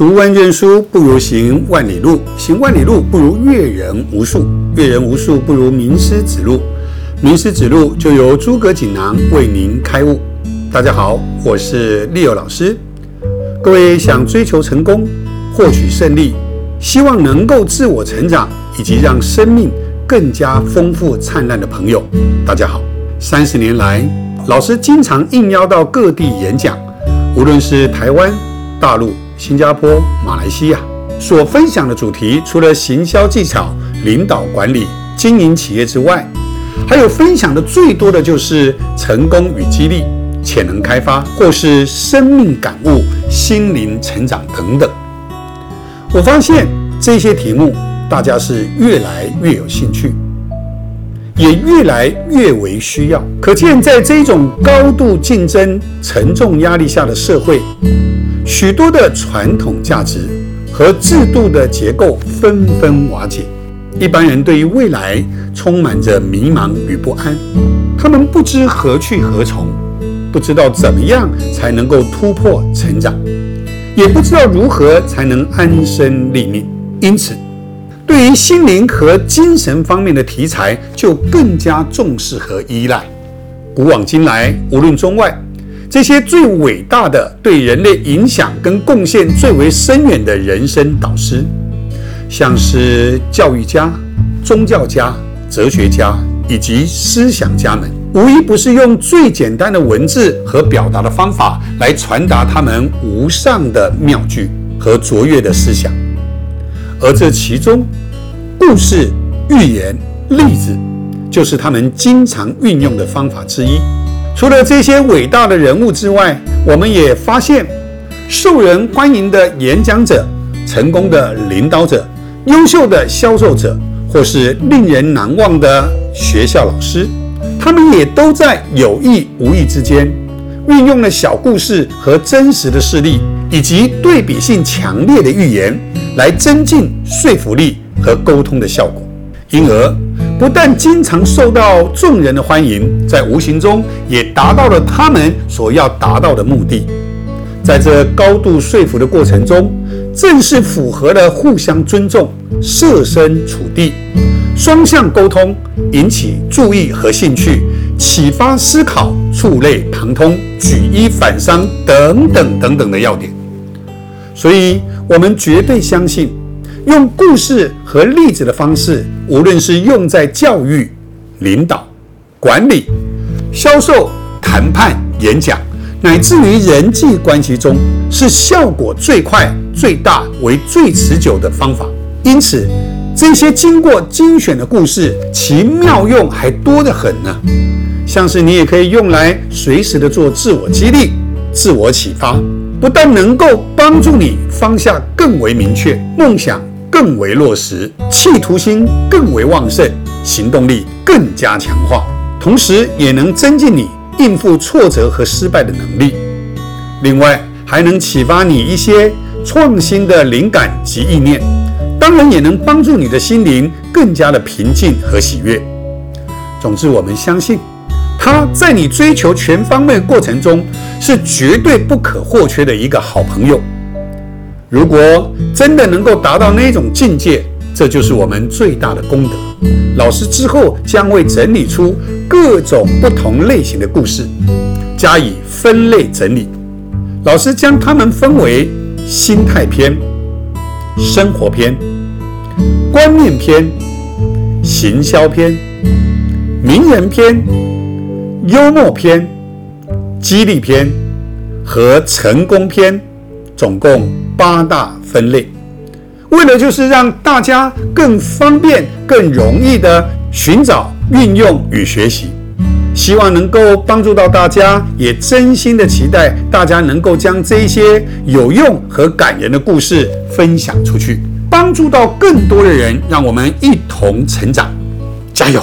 读万卷书不如行万里路，行万里路不如阅人无数，阅人无数不如名师指路，名师指路就由诸葛锦囊为您开悟。大家好，我是利友老师。各位想追求成功、获取胜利，希望能够自我成长以及让生命更加丰富灿烂的朋友，大家好。三十年来，老师经常应邀到各地演讲，无论是台湾、大陆。新加坡、马来西亚所分享的主题，除了行销技巧、领导管理、经营企业之外，还有分享的最多的就是成功与激励、潜能开发，或是生命感悟、心灵成长等等。我发现这些题目，大家是越来越有兴趣，也越来越为需要。可见，在这种高度竞争、沉重压力下的社会。许多的传统价值和制度的结构纷纷瓦解，一般人对于未来充满着迷茫与不安，他们不知何去何从，不知道怎么样才能够突破成长，也不知道如何才能安身立命。因此，对于心灵和精神方面的题材就更加重视和依赖。古往今来，无论中外。这些最伟大的、对人类影响跟贡献最为深远的人生导师，像是教育家、宗教家、哲学家以及思想家们，无一不是用最简单的文字和表达的方法来传达他们无上的妙句和卓越的思想。而这其中，故事、寓言、例子，就是他们经常运用的方法之一。除了这些伟大的人物之外，我们也发现受人欢迎的演讲者、成功的领导者、优秀的销售者，或是令人难忘的学校老师，他们也都在有意无意之间运用了小故事和真实的事例，以及对比性强烈的寓言，来增进说服力和沟通的效果，因而。不但经常受到众人的欢迎，在无形中也达到了他们所要达到的目的。在这高度说服的过程中，正是符合了互相尊重、设身处地、双向沟通，引起注意和兴趣，启发思考、触类旁通、举一反三等等等等的要点。所以，我们绝对相信。用故事和例子的方式，无论是用在教育、领导、管理、销售、谈判、演讲，乃至于人际关系中，是效果最快、最大、为最持久的方法。因此，这些经过精选的故事，其妙用还多得很呢。像是你也可以用来随时的做自我激励、自我启发，不但能够帮助你方向更为明确，梦想。更为落实，企图心更为旺盛，行动力更加强化，同时也能增进你应付挫折和失败的能力。另外，还能启发你一些创新的灵感及意念，当然也能帮助你的心灵更加的平静和喜悦。总之，我们相信，他在你追求全方位过程中是绝对不可或缺的一个好朋友。如果真的能够达到那种境界，这就是我们最大的功德。老师之后将会整理出各种不同类型的故事，加以分类整理。老师将它们分为心态篇、生活篇、观念篇、行销篇、名人篇、幽默篇、激励篇和成功篇。总共八大分类，为了就是让大家更方便、更容易的寻找、运用与学习，希望能够帮助到大家，也真心的期待大家能够将这些有用和感人的故事分享出去，帮助到更多的人，让我们一同成长，加油！